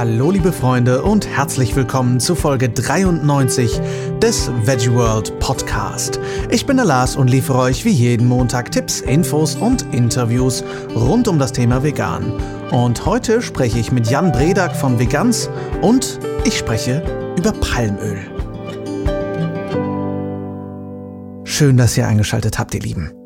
Hallo liebe Freunde und herzlich willkommen zu Folge 93 des Veggie World Podcast. Ich bin der Lars und liefere euch wie jeden Montag Tipps, Infos und Interviews rund um das Thema Vegan. Und heute spreche ich mit Jan Bredak von Vegans und ich spreche über Palmöl. Schön, dass ihr eingeschaltet habt, ihr Lieben.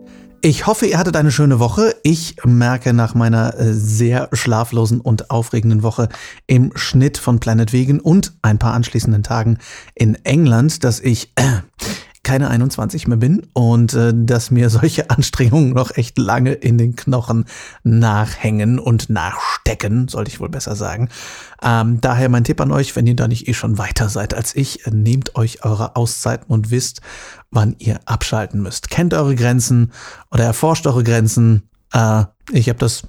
Ich hoffe, ihr hattet eine schöne Woche. Ich merke nach meiner äh, sehr schlaflosen und aufregenden Woche im Schnitt von Planet Vegan und ein paar anschließenden Tagen in England, dass ich äh, keine 21 mehr bin und äh, dass mir solche Anstrengungen noch echt lange in den Knochen nachhängen und nachstecken, sollte ich wohl besser sagen. Ähm, daher mein Tipp an euch, wenn ihr da nicht eh schon weiter seid als ich, äh, nehmt euch eure Auszeiten und wisst, wann ihr abschalten müsst. Kennt eure Grenzen oder erforscht eure Grenzen. Äh, ich habe das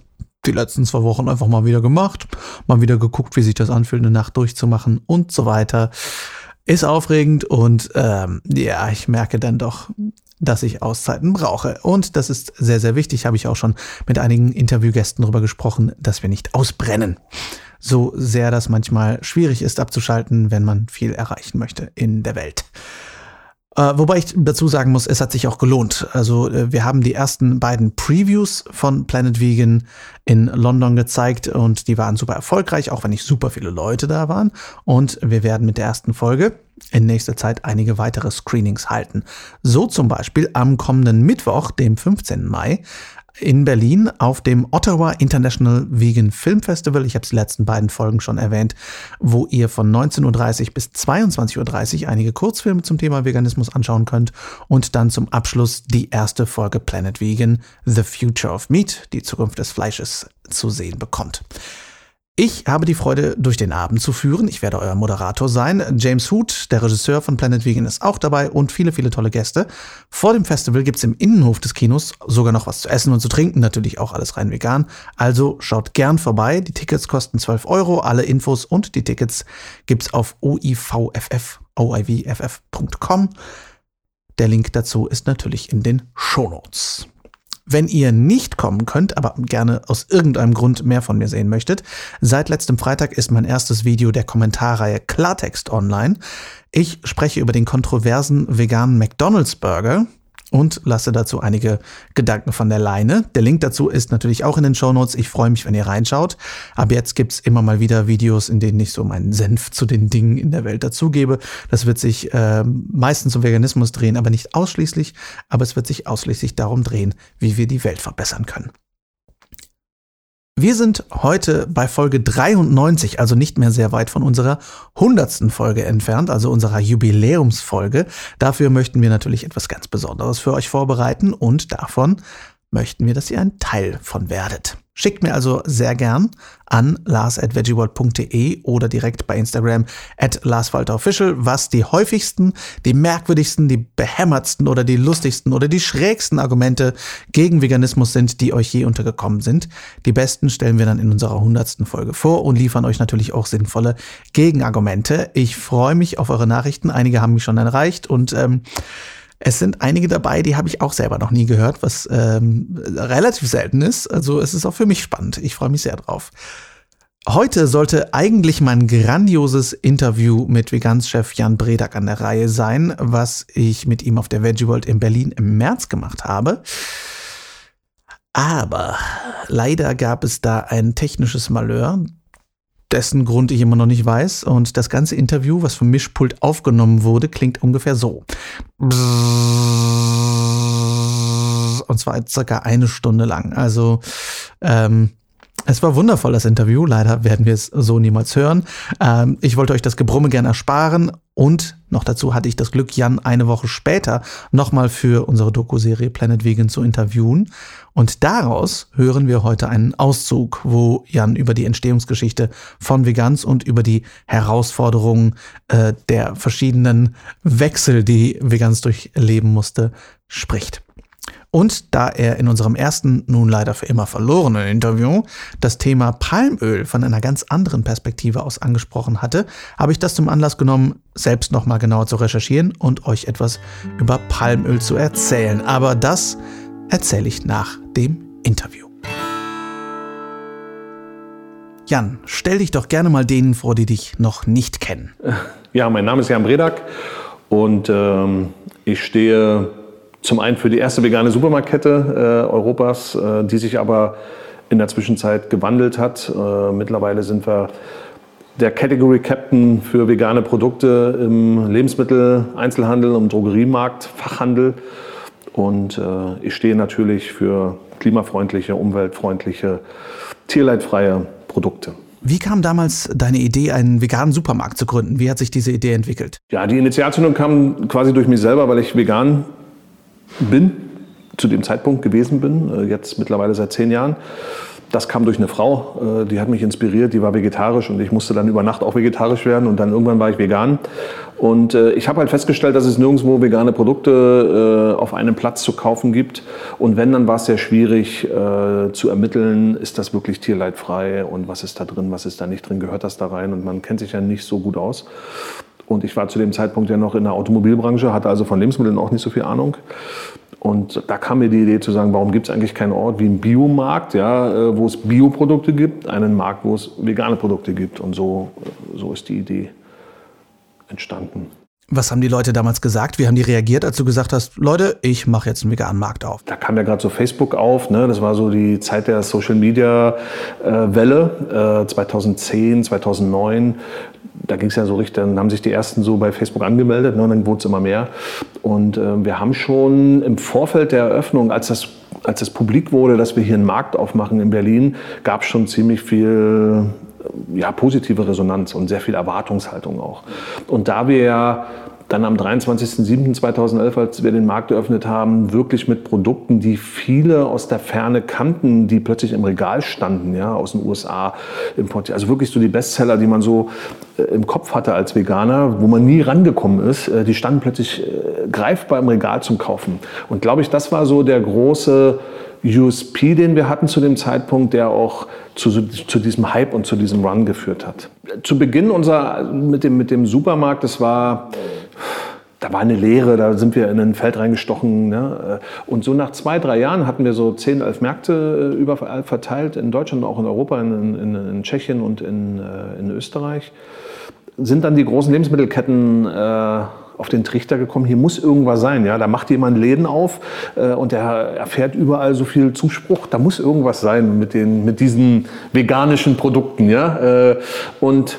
die letzten zwei Wochen einfach mal wieder gemacht, mal wieder geguckt, wie sich das anfühlt, eine Nacht durchzumachen und so weiter. Ist aufregend und ähm, ja, ich merke dann doch, dass ich Auszeiten brauche. Und das ist sehr, sehr wichtig, habe ich auch schon mit einigen Interviewgästen darüber gesprochen, dass wir nicht ausbrennen. So sehr das manchmal schwierig ist abzuschalten, wenn man viel erreichen möchte in der Welt. Äh, wobei ich dazu sagen muss, es hat sich auch gelohnt. Also äh, wir haben die ersten beiden Previews von Planet Vegan in London gezeigt und die waren super erfolgreich, auch wenn nicht super viele Leute da waren. Und wir werden mit der ersten Folge in nächster Zeit einige weitere Screenings halten. So zum Beispiel am kommenden Mittwoch, dem 15. Mai, in Berlin auf dem Ottawa International Vegan Film Festival. Ich habe die letzten beiden Folgen schon erwähnt, wo ihr von 19.30 Uhr bis 22.30 Uhr einige Kurzfilme zum Thema Veganismus anschauen könnt und dann zum Abschluss die erste Folge Planet Vegan, The Future of Meat, die Zukunft des Fleisches, zu sehen bekommt. Ich habe die Freude, durch den Abend zu führen. Ich werde euer Moderator sein. James Hood, der Regisseur von Planet Vegan, ist auch dabei und viele, viele tolle Gäste. Vor dem Festival gibt's im Innenhof des Kinos sogar noch was zu essen und zu trinken. Natürlich auch alles rein vegan. Also schaut gern vorbei. Die Tickets kosten 12 Euro. Alle Infos und die Tickets gibt's auf oivff, oivff.com. Der Link dazu ist natürlich in den Shownotes. Wenn ihr nicht kommen könnt, aber gerne aus irgendeinem Grund mehr von mir sehen möchtet, seit letztem Freitag ist mein erstes Video der Kommentarreihe Klartext online. Ich spreche über den kontroversen veganen McDonald's Burger, und lasse dazu einige Gedanken von der Leine. Der Link dazu ist natürlich auch in den Show Notes. Ich freue mich, wenn ihr reinschaut. Aber jetzt gibt's immer mal wieder Videos, in denen ich so meinen Senf zu den Dingen in der Welt dazugebe. Das wird sich äh, meistens um Veganismus drehen, aber nicht ausschließlich. Aber es wird sich ausschließlich darum drehen, wie wir die Welt verbessern können. Wir sind heute bei Folge 93, also nicht mehr sehr weit von unserer hundertsten Folge entfernt, also unserer Jubiläumsfolge. Dafür möchten wir natürlich etwas ganz Besonderes für euch vorbereiten und davon möchten wir, dass ihr ein Teil von werdet. Schickt mir also sehr gern an lars.veggieworld.de oder direkt bei Instagram at larswalterofficial, was die häufigsten, die merkwürdigsten, die behämmertsten oder die lustigsten oder die schrägsten Argumente gegen Veganismus sind, die euch je untergekommen sind. Die besten stellen wir dann in unserer hundertsten Folge vor und liefern euch natürlich auch sinnvolle Gegenargumente. Ich freue mich auf eure Nachrichten. Einige haben mich schon erreicht und ähm, es sind einige dabei, die habe ich auch selber noch nie gehört, was ähm, relativ selten ist. Also es ist auch für mich spannend. Ich freue mich sehr drauf. Heute sollte eigentlich mein grandioses Interview mit Veganschef Jan Bredak an der Reihe sein, was ich mit ihm auf der Veggie World in Berlin im März gemacht habe. Aber leider gab es da ein technisches Malheur, dessen Grund ich immer noch nicht weiß. Und das ganze Interview, was vom Mischpult aufgenommen wurde, klingt ungefähr so. Und zwar circa eine Stunde lang. Also ähm, es war wundervoll, das Interview. Leider werden wir es so niemals hören. Ähm, ich wollte euch das Gebrumme gern ersparen. Und noch dazu hatte ich das Glück, Jan eine Woche später nochmal für unsere Doku-Serie Planet Vegan zu interviewen. Und daraus hören wir heute einen Auszug, wo Jan über die Entstehungsgeschichte von Vegans und über die Herausforderungen äh, der verschiedenen Wechsel, die Vegans durchleben musste, spricht. Und da er in unserem ersten, nun leider für immer verlorenen Interview das Thema Palmöl von einer ganz anderen Perspektive aus angesprochen hatte, habe ich das zum Anlass genommen, selbst nochmal genauer zu recherchieren und euch etwas über Palmöl zu erzählen. Aber das erzähle ich nach dem Interview. Jan, stell dich doch gerne mal denen vor, die dich noch nicht kennen. Ja, mein Name ist Jan Bredak und ähm, ich stehe zum einen für die erste vegane Supermarktkette äh, Europas, äh, die sich aber in der Zwischenzeit gewandelt hat. Äh, mittlerweile sind wir der Category Captain für vegane Produkte im Lebensmittel, Einzelhandel und Drogeriemarkt, Fachhandel. Und äh, ich stehe natürlich für klimafreundliche, umweltfreundliche, tierleidfreie Produkte. Wie kam damals deine Idee, einen veganen Supermarkt zu gründen? Wie hat sich diese Idee entwickelt? Ja, die Initialzündung kam quasi durch mich selber, weil ich vegan bin, zu dem Zeitpunkt gewesen bin, äh, jetzt mittlerweile seit zehn Jahren. Das kam durch eine Frau, äh, die hat mich inspiriert, die war vegetarisch und ich musste dann über Nacht auch vegetarisch werden und dann irgendwann war ich vegan. Und äh, ich habe halt festgestellt, dass es nirgendwo vegane Produkte auf einem Platz zu kaufen gibt. Und wenn, dann war es sehr schwierig zu ermitteln, ist das wirklich tierleidfrei und was ist da drin, was ist da nicht drin, gehört das da rein und man kennt sich ja nicht so gut aus. Und ich war zu dem Zeitpunkt ja noch in der Automobilbranche, hatte also von Lebensmitteln auch nicht so viel Ahnung. Und da kam mir die Idee zu sagen, warum gibt es eigentlich keinen Ort wie ein Biomarkt, ja, äh, wo es Bioprodukte gibt, einen Markt, wo es vegane Produkte gibt. Und so, so ist die Idee entstanden. Was haben die Leute damals gesagt? Wie haben die reagiert, als du gesagt hast, Leute, ich mache jetzt einen veganen Markt auf? Da kam ja gerade so Facebook auf, ne? das war so die Zeit der Social Media äh, Welle, äh, 2010, 2009 da ging es ja so richtig, dann haben sich die ersten so bei Facebook angemeldet, ne, und dann wurde es immer mehr. Und äh, wir haben schon im Vorfeld der Eröffnung, als das, als das publik wurde, dass wir hier einen Markt aufmachen in Berlin, gab es schon ziemlich viel ja, positive Resonanz und sehr viel Erwartungshaltung auch. Und da wir ja dann am 23.07.2011, als wir den Markt eröffnet haben, wirklich mit Produkten, die viele aus der Ferne kannten, die plötzlich im Regal standen, ja, aus den USA importiert. Also wirklich so die Bestseller, die man so äh, im Kopf hatte als Veganer, wo man nie rangekommen ist, äh, die standen plötzlich äh, greifbar im Regal zum Kaufen. Und glaube ich, das war so der große USP, den wir hatten zu dem Zeitpunkt, der auch zu, zu diesem Hype und zu diesem Run geführt hat. Zu Beginn unser, mit, dem, mit dem Supermarkt, das war da war eine Leere, da sind wir in ein Feld reingestochen. Ne? Und so nach zwei, drei Jahren hatten wir so zehn, elf Märkte äh, überall verteilt, in Deutschland, auch in Europa, in, in, in Tschechien und in, äh, in, Österreich. Sind dann die großen Lebensmittelketten äh, auf den Trichter gekommen, hier muss irgendwas sein. Ja? Da macht jemand Läden auf äh, und der erfährt überall so viel Zuspruch. Da muss irgendwas sein mit, den, mit diesen veganischen Produkten. Ja? Äh, und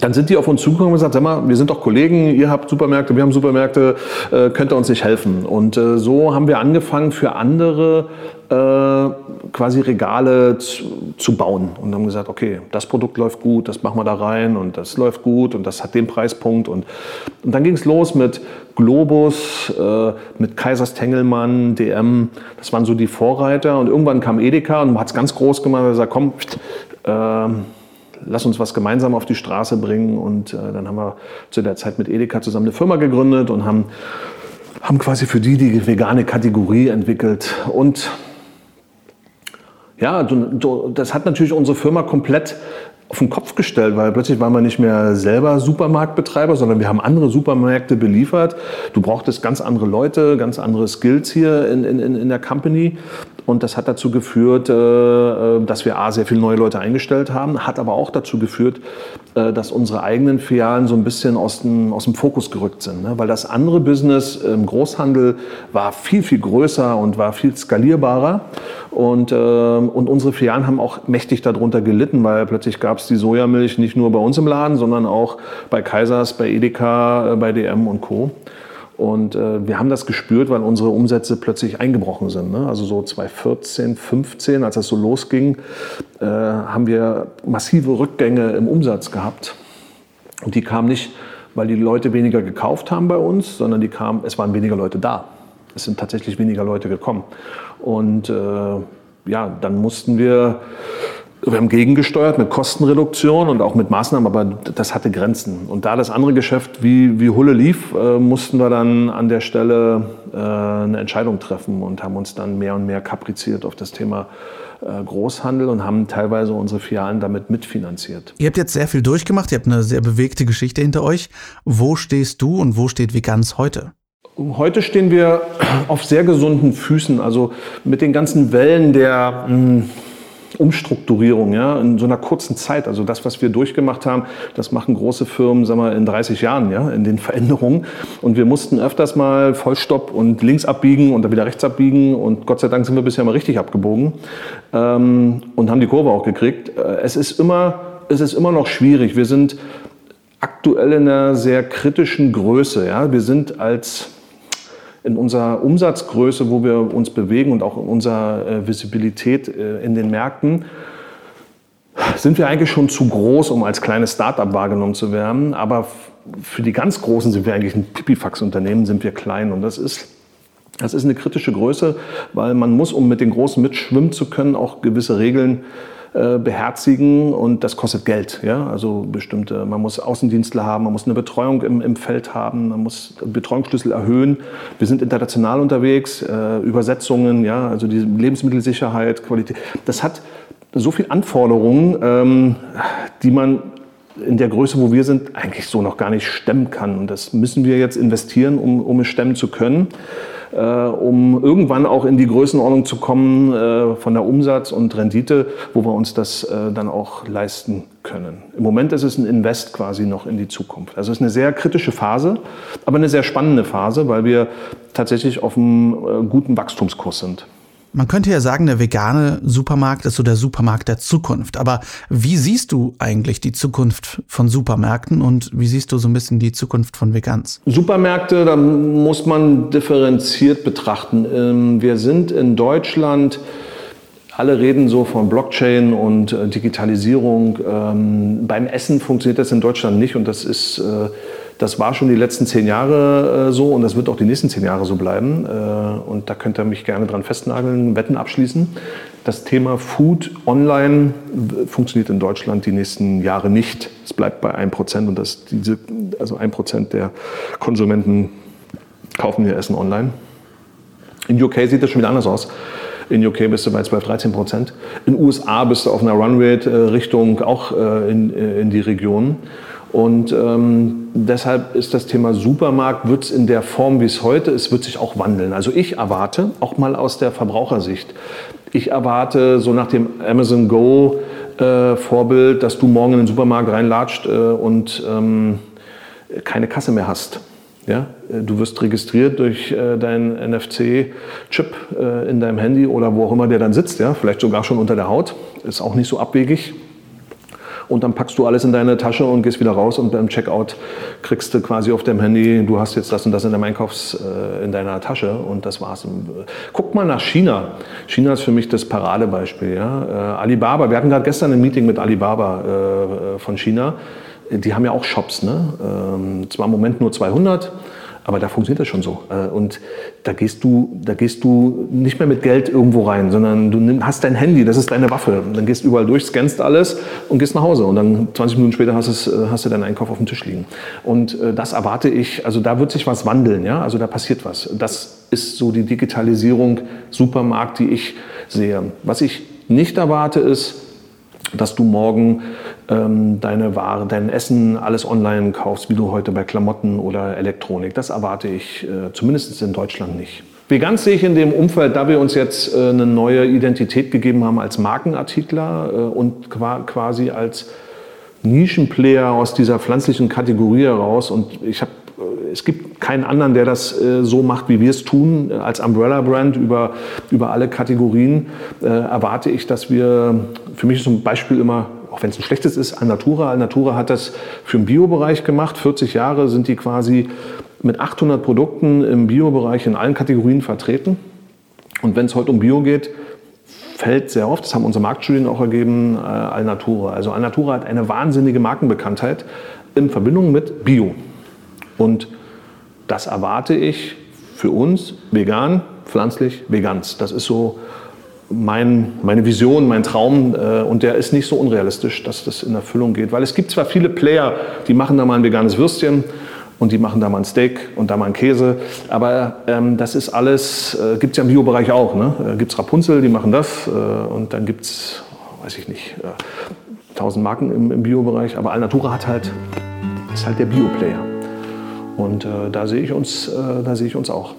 dann sind die auf uns zugekommen und gesagt, sag mal, wir sind doch Kollegen, ihr habt Supermärkte, wir haben Supermärkte, äh, könnt ihr uns nicht helfen? Und äh, so haben wir angefangen für andere äh, quasi Regale zu, zu, bauen und haben gesagt, okay, das Produkt läuft gut, das machen wir da rein und das läuft gut und das hat den Preispunkt. Und, und dann ging es los mit Globus, äh, mit Kaisers Tengelmann, DM, das waren so die Vorreiter und irgendwann kam Edeka und hat es ganz groß gemacht und gesagt, komm, äh, lass uns was gemeinsam auf die Straße bringen. Und äh, dann haben wir zu der Zeit mit Edeka zusammen eine Firma gegründet und haben, haben quasi für die die vegane Kategorie entwickelt. Und ja, das hat natürlich unsere Firma komplett auf den Kopf gestellt, weil plötzlich waren wir nicht mehr selber Supermarktbetreiber, sondern wir haben andere Supermärkte beliefert. Du brauchtest ganz andere Leute, ganz andere Skills hier in, in, in der Company. Und das hat dazu geführt, äh, äh, dass wir A, sehr viele neue Leute eingestellt haben, hat aber auch dazu geführt, äh, dass unsere eigenen Filialen so ein bisschen aus dem, aus dem Fokus gerückt sind. Ne? Weil das andere Business im Großhandel war viel, viel größer und war viel skalierbarer. Und, und unsere Filialen haben auch mächtig darunter gelitten, weil plötzlich gab es die Sojamilch nicht nur bei uns im Laden, sondern auch bei Kaisers, bei Edeka, bei DM und Co. Und äh, wir haben das gespürt, weil unsere Umsätze plötzlich eingebrochen sind. Ne? Also so 2014, 15, als das so losging, äh, haben wir massive Rückgänge im Umsatz gehabt. Und die kamen nicht, weil die Leute weniger gekauft haben bei uns, sondern die kamen, es waren weniger Leute da. Es sind tatsächlich weniger Leute gekommen. Und äh, ja, dann mussten wir wir haben gegengesteuert mit Kostenreduktion und auch mit Maßnahmen, aber das hatte Grenzen. Und da das andere Geschäft wie, wie Hulle lief, äh, mussten wir dann an der Stelle äh, eine Entscheidung treffen und haben uns dann mehr und mehr kapriziert auf das Thema äh, Großhandel und haben teilweise unsere Filialen damit mitfinanziert. Ihr habt jetzt sehr viel durchgemacht, ihr habt eine sehr bewegte Geschichte hinter euch. Wo stehst du und wo steht Vegans heute? Heute stehen wir auf sehr gesunden Füßen, also mit den ganzen Wellen der mh, hm, Umstrukturierung, ja, in so einer kurzen Zeit. Also das, was wir durchgemacht haben, das machen große Firmen, sagen wir, in 30 Jahren, ja, in den Veränderungen. Und wir mussten öfters mal Vollstopp und links abbiegen und dann wieder rechts abbiegen. Und Gott sei Dank sind wir bisher mal richtig abgebogen ähm, und haben die Kurve auch gekriegt. Äh, es ist immer, es ist immer noch schwierig. Wir sind aktuell in einer sehr kritischen Größe. Ja. Wir sind als in unserer Umsatzgröße, wo wir uns bewegen und auch in unserer äh, Visibilität äh, in den Märkten, sind wir eigentlich schon zu groß, um als kleines Startup wahrgenommen zu werden. Aber für die ganz Großen sind wir eigentlich ein Pipifax-Unternehmen, sind wir klein. Und das ist, das ist eine kritische Größe, weil man muss, um mit den Großen mitschwimmen zu können, auch gewisse Regeln äh, äh, beherzigen und das kostet Geld. Ja? Also bestimmte, man muss Außendienstler haben, man muss eine Betreuung im, im Feld haben, man muss Betreuungsschlüssel erhöhen. Wir sind international unterwegs, äh, Übersetzungen, ja, also die Lebensmittelsicherheit, Qualität. Das hat so viele Anforderungen, ähm, die man in der Größe, wo wir sind, eigentlich so noch gar nicht stemmen kann. Und das müssen wir jetzt investieren, um, um es stemmen zu können äh, um irgendwann auch in die Größenordnung zu kommen äh, von der Umsatz und Rendite, wo wir uns das äh, dann auch leisten können. Im Moment ist es ein Invest quasi noch in die Zukunft. Also es ist eine sehr kritische Phase, aber eine sehr spannende Phase, weil wir tatsächlich auf einem äh, guten Wachstumskurs sind. Man könnte ja sagen, der vegane Supermarkt ist so der Supermarkt der Zukunft. Aber wie siehst du eigentlich die Zukunft von Supermärkten und wie siehst du so ein bisschen die Zukunft von Vegans? Supermärkte, da muss man differenziert betrachten. Ähm, wir sind in Deutschland alle reden so von Blockchain und äh, Digitalisierung. Ähm, beim Essen funktioniert das in Deutschland nicht und das ist äh, das war schon die letzten zehn Jahre äh, so und das wird auch die nächsten zehn Jahre so bleiben. Äh, und da könnt ihr mich gerne dran festnageln, Wetten abschließen. Das Thema Food online funktioniert in Deutschland die nächsten Jahre nicht. Es bleibt bei 1% und das, diese, also 1% der Konsumenten kaufen ihr Essen online. In UK sieht das schon wieder anders aus. In UK bist du bei 12, 13 Prozent. In USA bist du auf einer Runrate-Richtung auch äh, in, äh, in die Region. Und ähm, deshalb ist das Thema Supermarkt, wird es in der Form, wie es heute ist, wird sich auch wandeln. Also ich erwarte, auch mal aus der Verbrauchersicht, ich erwarte so nach dem Amazon Go äh, Vorbild, dass du morgen in den Supermarkt reinlatscht äh, und ähm, keine Kasse mehr hast. Ja? Du wirst registriert durch äh, deinen NFC-Chip äh, in deinem Handy oder wo auch immer der dann sitzt, ja? vielleicht sogar schon unter der Haut. Ist auch nicht so abwegig und dann packst du alles in deine Tasche und gehst wieder raus und beim Checkout kriegst du quasi auf deinem Handy, du hast jetzt das und das in deinem Einkaufs, äh, in deiner Tasche und das war's. Äh, guck mal nach China. China ist für mich das Paradebeispiel. Ja? Äh, Alibaba, wir hatten gerade gestern ein Meeting mit Alibaba äh, von China. Die haben ja auch Shops, ne? Ähm, zwar im Moment nur 200, aber da funktioniert das schon so. Äh, und da gehst du, da gehst du nicht mehr mit Geld irgendwo rein, sondern du hast dein Handy, das ist deine Waffe. Dann gehst du überall durch, scannst alles und gehst nach Hause. Und dann 20 Minuten später hast, es, äh, hast du deinen Einkauf auf dem Tisch liegen. Und äh, das erwarte ich, also da wird sich was wandeln, ja. Also da passiert was. Das ist so die Digitalisierung Supermarkt, die ich sehe. Was ich nicht erwarte, ist, dass du morgen ähm, deine Ware, dein Essen, alles online kaufst, wie du heute bei Klamotten oder Elektronik. Das erwarte ich äh, zumindest in Deutschland nicht. Vegan sehe ich in dem Umfeld, da wir uns jetzt äh, eine neue Identität gegeben haben als Markenartikler äh, und quasi als Nischenplayer aus dieser pflanzlichen Kategorie heraus. Und ich habe es gibt keinen anderen, der das äh, so macht, wie wir es tun. Als Umbrella-Brand über, über alle Kategorien äh, erwarte ich, dass wir, für mich zum Beispiel immer, auch wenn es ein schlechtes ist, Alnatura. Alnatura hat das für den Biobereich gemacht. 40 Jahre sind die quasi mit 800 Produkten im Biobereich in allen Kategorien vertreten. Und wenn es heute um Bio geht, fällt sehr oft, das haben unsere Marktstudien auch ergeben, äh, Alnatura. Also Alnatura hat eine wahnsinnige Markenbekanntheit in Verbindung mit Bio. Und das erwarte ich für uns vegan, pflanzlich, veganz. Das ist so mein, meine Vision, mein Traum äh, und der ist nicht so unrealistisch, dass das in Erfüllung geht. Weil es gibt zwar viele Player, die machen da mal ein veganes Würstchen und die machen da mal ein Steak und da mal ein Käse, aber ähm, das ist alles, äh, gibt es ja im Biobereich auch. Ne? Äh, gibt es Rapunzel, die machen das äh, und dann gibt es, weiß ich nicht, äh, tausend Marken im, im Biobereich, aber Alnatura hat halt, ist halt der Bio-Player. Und äh, da sehe ich uns, äh, da sehe ich uns auch.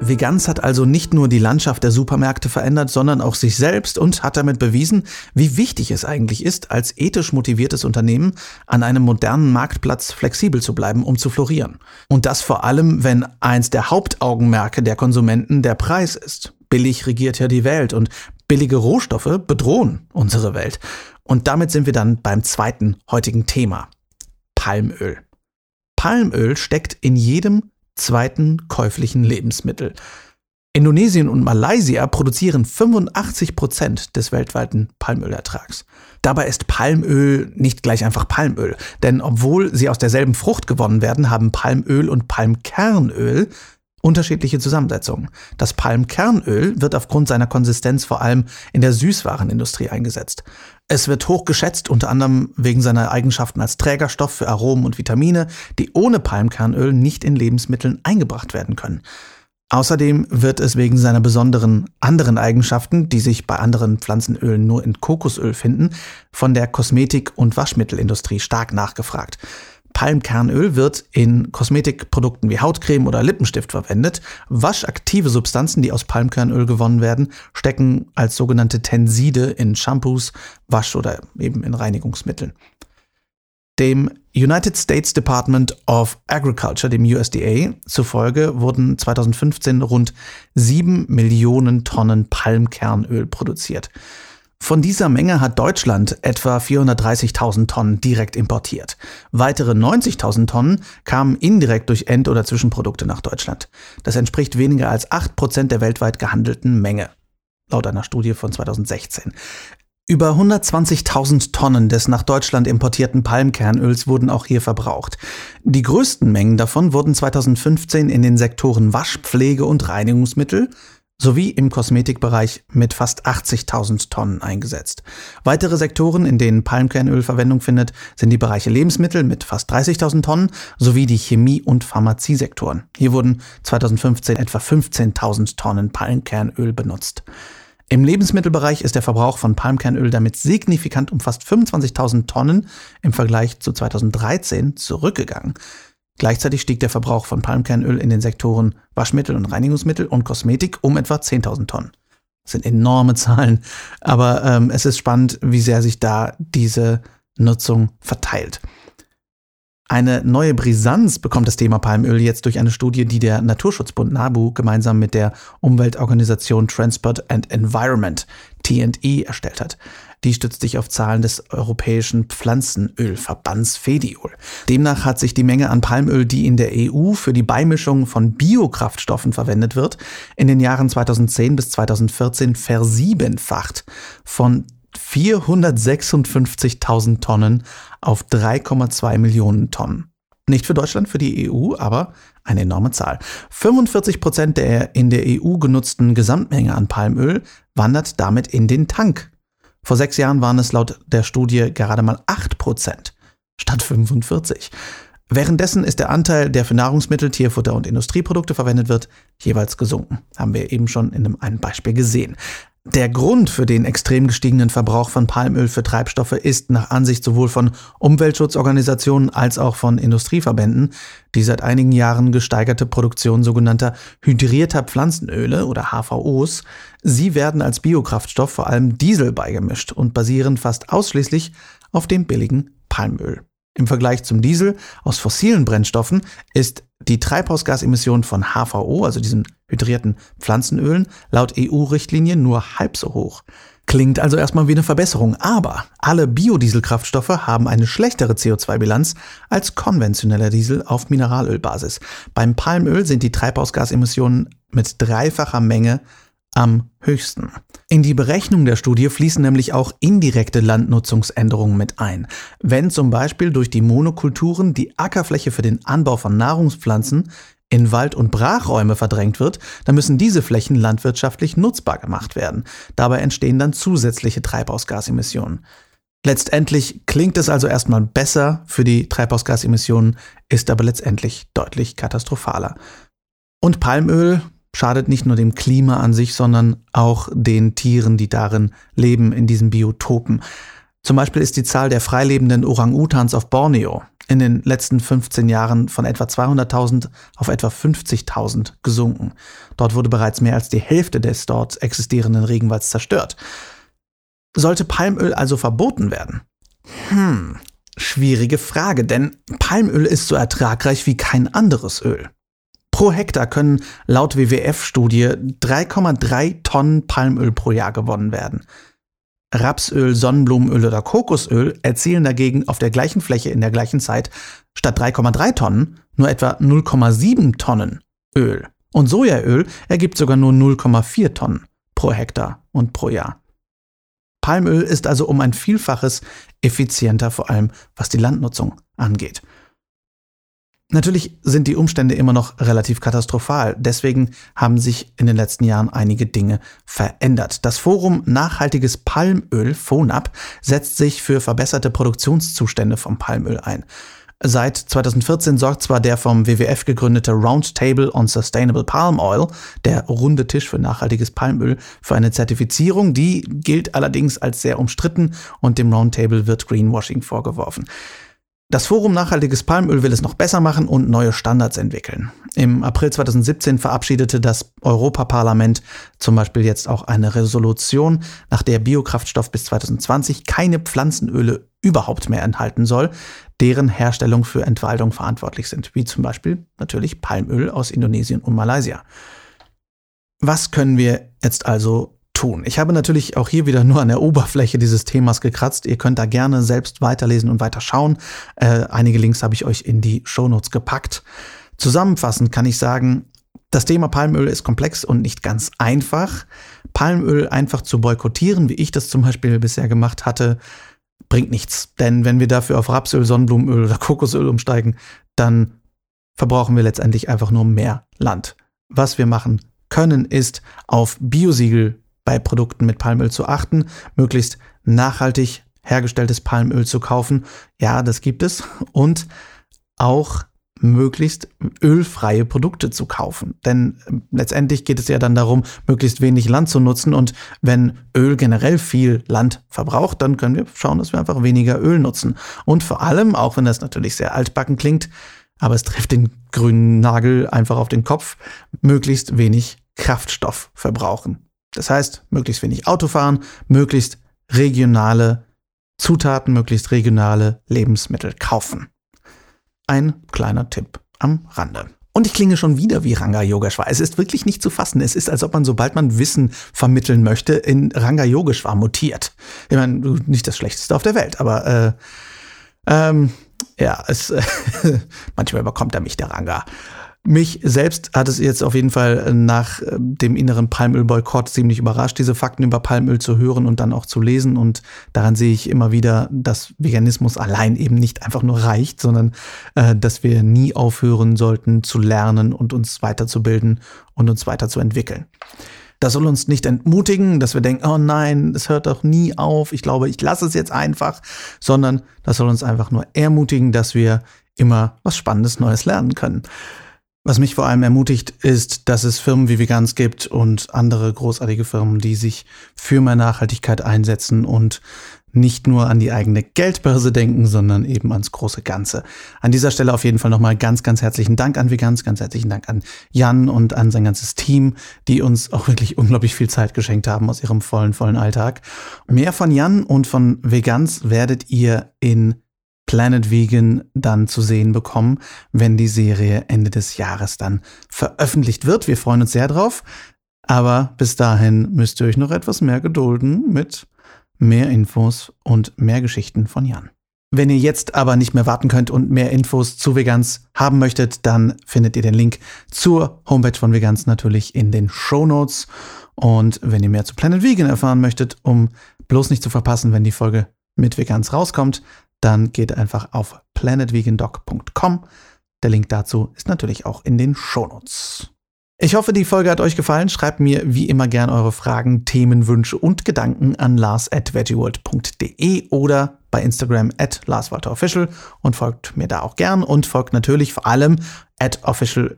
Veganz hat also nicht nur die Landschaft der Supermärkte verändert, sondern auch sich selbst und hat damit bewiesen, wie wichtig es eigentlich ist, als ethisch motiviertes Unternehmen an einem modernen Marktplatz flexibel zu bleiben, um zu florieren. Und das vor allem, wenn eins der Hauptaugenmerke der Konsumenten der Preis ist. Billig regiert ja die Welt und billige Rohstoffe bedrohen unsere Welt. Und damit sind wir dann beim zweiten heutigen Thema. Palmöl. Palmöl steckt in jedem zweiten käuflichen Lebensmittel. Indonesien und Malaysia produzieren 85 Prozent des weltweiten Palmölertrags. Dabei ist Palmöl nicht gleich einfach Palmöl, denn obwohl sie aus derselben Frucht gewonnen werden, haben Palmöl und Palmkernöl unterschiedliche Zusammensetzungen. Das Palmkernöl wird aufgrund seiner Konsistenz vor allem in der Süßwarenindustrie eingesetzt. Es wird hoch geschätzt, unter anderem wegen seiner Eigenschaften als Trägerstoff für Aromen und Vitamine, die ohne Palmkernöl nicht in Lebensmitteln eingebracht werden können. Außerdem wird es wegen seiner besonderen anderen Eigenschaften, die sich bei anderen Pflanzenölen nur in Kokosöl finden, von der Kosmetik- und Waschmittelindustrie stark nachgefragt. Palmkernöl wird in Kosmetikprodukten wie Hautcreme oder Lippenstift verwendet. Waschaktive Substanzen, die aus Palmkernöl gewonnen werden, stecken als sogenannte Tenside in Shampoos, Wasch- oder eben in Reinigungsmitteln. Dem United States Department of Agriculture, dem USDA, zufolge wurden 2015 rund 7 Millionen Tonnen Palmkernöl produziert. Von dieser Menge hat Deutschland etwa 430.000 Tonnen direkt importiert. Weitere 90.000 Tonnen kamen indirekt durch End- oder Zwischenprodukte nach Deutschland. Das entspricht weniger als 8% der weltweit gehandelten Menge, laut einer Studie von 2016. Über 120.000 Tonnen des nach Deutschland importierten Palmkernöls wurden auch hier verbraucht. Die größten Mengen davon wurden 2015 in den Sektoren Waschpflege und Reinigungsmittel, sowie im Kosmetikbereich mit fast 80.000 Tonnen eingesetzt. Weitere Sektoren, in denen Palmkernöl Verwendung findet, sind die Bereiche Lebensmittel mit fast 30.000 Tonnen sowie die Chemie- und Pharmaziesektoren. Hier wurden 2015 etwa 15.000 Tonnen Palmkernöl benutzt. Im Lebensmittelbereich ist der Verbrauch von Palmkernöl damit signifikant um fast 25.000 Tonnen im Vergleich zu 2013 zurückgegangen. Gleichzeitig stieg der Verbrauch von Palmkernöl in den Sektoren Waschmittel und Reinigungsmittel und Kosmetik um etwa 10.000 Tonnen. Das sind enorme Zahlen, aber ähm, es ist spannend, wie sehr sich da diese Nutzung verteilt. Eine neue Brisanz bekommt das Thema Palmöl jetzt durch eine Studie, die der Naturschutzbund NABU gemeinsam mit der Umweltorganisation Transport and Environment TE erstellt hat. Die stützt sich auf Zahlen des Europäischen Pflanzenölverbands FEDIOL. Demnach hat sich die Menge an Palmöl, die in der EU für die Beimischung von Biokraftstoffen verwendet wird, in den Jahren 2010 bis 2014 versiebenfacht von 456.000 Tonnen auf 3,2 Millionen Tonnen. Nicht für Deutschland, für die EU, aber eine enorme Zahl. 45 Prozent der in der EU genutzten Gesamtmenge an Palmöl wandert damit in den Tank. Vor sechs Jahren waren es laut der Studie gerade mal 8 Prozent statt 45. Währenddessen ist der Anteil, der für Nahrungsmittel, Tierfutter und Industrieprodukte verwendet wird, jeweils gesunken. Haben wir eben schon in einem Beispiel gesehen. Der Grund für den extrem gestiegenen Verbrauch von Palmöl für Treibstoffe ist nach Ansicht sowohl von Umweltschutzorganisationen als auch von Industrieverbänden die seit einigen Jahren gesteigerte Produktion sogenannter hydrierter Pflanzenöle oder HVOs. Sie werden als Biokraftstoff vor allem Diesel beigemischt und basieren fast ausschließlich auf dem billigen Palmöl. Im Vergleich zum Diesel aus fossilen Brennstoffen ist die Treibhausgasemission von HVO, also diesen hydrierten Pflanzenölen, laut EU-Richtlinien nur halb so hoch. Klingt also erstmal wie eine Verbesserung, aber alle Biodieselkraftstoffe haben eine schlechtere CO2-Bilanz als konventioneller Diesel auf Mineralölbasis. Beim Palmöl sind die Treibhausgasemissionen mit dreifacher Menge am höchsten. In die Berechnung der Studie fließen nämlich auch indirekte Landnutzungsänderungen mit ein. Wenn zum Beispiel durch die Monokulturen die Ackerfläche für den Anbau von Nahrungspflanzen in Wald- und Brachräume verdrängt wird, dann müssen diese Flächen landwirtschaftlich nutzbar gemacht werden. Dabei entstehen dann zusätzliche Treibhausgasemissionen. Letztendlich klingt es also erstmal besser für die Treibhausgasemissionen, ist aber letztendlich deutlich katastrophaler. Und Palmöl schadet nicht nur dem Klima an sich, sondern auch den Tieren, die darin leben, in diesen Biotopen. Zum Beispiel ist die Zahl der freilebenden Orang-Utans auf Borneo in den letzten 15 Jahren von etwa 200.000 auf etwa 50.000 gesunken. Dort wurde bereits mehr als die Hälfte des dort existierenden Regenwalds zerstört. Sollte Palmöl also verboten werden? Hm, schwierige Frage, denn Palmöl ist so ertragreich wie kein anderes Öl. Pro Hektar können laut WWF-Studie 3,3 Tonnen Palmöl pro Jahr gewonnen werden. Rapsöl, Sonnenblumenöl oder Kokosöl erzielen dagegen auf der gleichen Fläche in der gleichen Zeit statt 3,3 Tonnen nur etwa 0,7 Tonnen Öl. Und Sojaöl ergibt sogar nur 0,4 Tonnen pro Hektar und pro Jahr. Palmöl ist also um ein Vielfaches effizienter, vor allem was die Landnutzung angeht. Natürlich sind die Umstände immer noch relativ katastrophal. Deswegen haben sich in den letzten Jahren einige Dinge verändert. Das Forum Nachhaltiges Palmöl, FONAP, setzt sich für verbesserte Produktionszustände vom Palmöl ein. Seit 2014 sorgt zwar der vom WWF gegründete Roundtable on Sustainable Palm Oil, der runde Tisch für nachhaltiges Palmöl, für eine Zertifizierung, die gilt allerdings als sehr umstritten und dem Roundtable wird Greenwashing vorgeworfen. Das Forum Nachhaltiges Palmöl will es noch besser machen und neue Standards entwickeln. Im April 2017 verabschiedete das Europaparlament zum Beispiel jetzt auch eine Resolution, nach der Biokraftstoff bis 2020 keine Pflanzenöle überhaupt mehr enthalten soll, deren Herstellung für Entwaldung verantwortlich sind, wie zum Beispiel natürlich Palmöl aus Indonesien und Malaysia. Was können wir jetzt also tun. Ich habe natürlich auch hier wieder nur an der Oberfläche dieses Themas gekratzt. Ihr könnt da gerne selbst weiterlesen und weiter schauen. Äh, einige Links habe ich euch in die Shownotes gepackt. Zusammenfassend kann ich sagen, das Thema Palmöl ist komplex und nicht ganz einfach. Palmöl einfach zu boykottieren, wie ich das zum Beispiel bisher gemacht hatte, bringt nichts. Denn wenn wir dafür auf Rapsöl, Sonnenblumenöl oder Kokosöl umsteigen, dann verbrauchen wir letztendlich einfach nur mehr Land. Was wir machen können, ist auf Biosiegel bei Produkten mit Palmöl zu achten, möglichst nachhaltig hergestelltes Palmöl zu kaufen. Ja, das gibt es. Und auch möglichst ölfreie Produkte zu kaufen. Denn äh, letztendlich geht es ja dann darum, möglichst wenig Land zu nutzen. Und wenn Öl generell viel Land verbraucht, dann können wir schauen, dass wir einfach weniger Öl nutzen. Und vor allem, auch wenn das natürlich sehr altbacken klingt, aber es trifft den grünen Nagel einfach auf den Kopf, möglichst wenig Kraftstoff verbrauchen. Das heißt, möglichst wenig Auto fahren, möglichst regionale Zutaten, möglichst regionale Lebensmittel kaufen. Ein kleiner Tipp am Rande. Und ich klinge schon wieder wie Ranga Yogeshwar. Es ist wirklich nicht zu fassen. Es ist, als ob man, sobald man Wissen vermitteln möchte, in Ranga Yogeshwar mutiert. Ich meine, nicht das Schlechteste auf der Welt, aber äh, ähm, ja, es, manchmal überkommt er mich, der Ranga. Mich selbst hat es jetzt auf jeden Fall nach äh, dem inneren Palmöl-Boykott ziemlich überrascht, diese Fakten über Palmöl zu hören und dann auch zu lesen. Und daran sehe ich immer wieder, dass Veganismus allein eben nicht einfach nur reicht, sondern äh, dass wir nie aufhören sollten zu lernen und uns weiterzubilden und uns weiterzuentwickeln. Das soll uns nicht entmutigen, dass wir denken, oh nein, es hört doch nie auf, ich glaube, ich lasse es jetzt einfach, sondern das soll uns einfach nur ermutigen, dass wir immer was Spannendes Neues lernen können. Was mich vor allem ermutigt, ist, dass es Firmen wie Vegans gibt und andere großartige Firmen, die sich für mehr Nachhaltigkeit einsetzen und nicht nur an die eigene Geldbörse denken, sondern eben ans große Ganze. An dieser Stelle auf jeden Fall nochmal ganz, ganz herzlichen Dank an Vegans, ganz herzlichen Dank an Jan und an sein ganzes Team, die uns auch wirklich unglaublich viel Zeit geschenkt haben aus ihrem vollen, vollen Alltag. Mehr von Jan und von Vegans werdet ihr in Planet Vegan dann zu sehen bekommen, wenn die Serie Ende des Jahres dann veröffentlicht wird. Wir freuen uns sehr drauf. Aber bis dahin müsst ihr euch noch etwas mehr gedulden mit mehr Infos und mehr Geschichten von Jan. Wenn ihr jetzt aber nicht mehr warten könnt und mehr Infos zu Vegans haben möchtet, dann findet ihr den Link zur Homepage von Vegans natürlich in den Show Notes. Und wenn ihr mehr zu Planet Vegan erfahren möchtet, um bloß nicht zu verpassen, wenn die Folge mit Vegans rauskommt, dann geht einfach auf planetvegandoc.com. Der Link dazu ist natürlich auch in den Shownotes. Ich hoffe, die Folge hat euch gefallen. Schreibt mir wie immer gern eure Fragen, Themen, Wünsche und Gedanken an lars at veggieworld.de oder bei Instagram at larswalterofficial und folgt mir da auch gern und folgt natürlich vor allem at official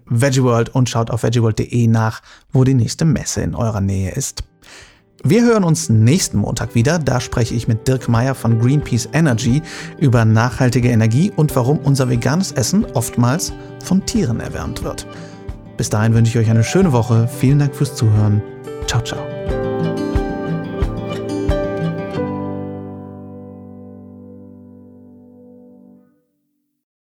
und schaut auf veggieworld.de nach, wo die nächste Messe in eurer Nähe ist. Wir hören uns nächsten Montag wieder. Da spreche ich mit Dirk Meyer von Greenpeace Energy über nachhaltige Energie und warum unser veganes Essen oftmals von Tieren erwärmt wird. Bis dahin wünsche ich euch eine schöne Woche. Vielen Dank fürs Zuhören. Ciao, ciao.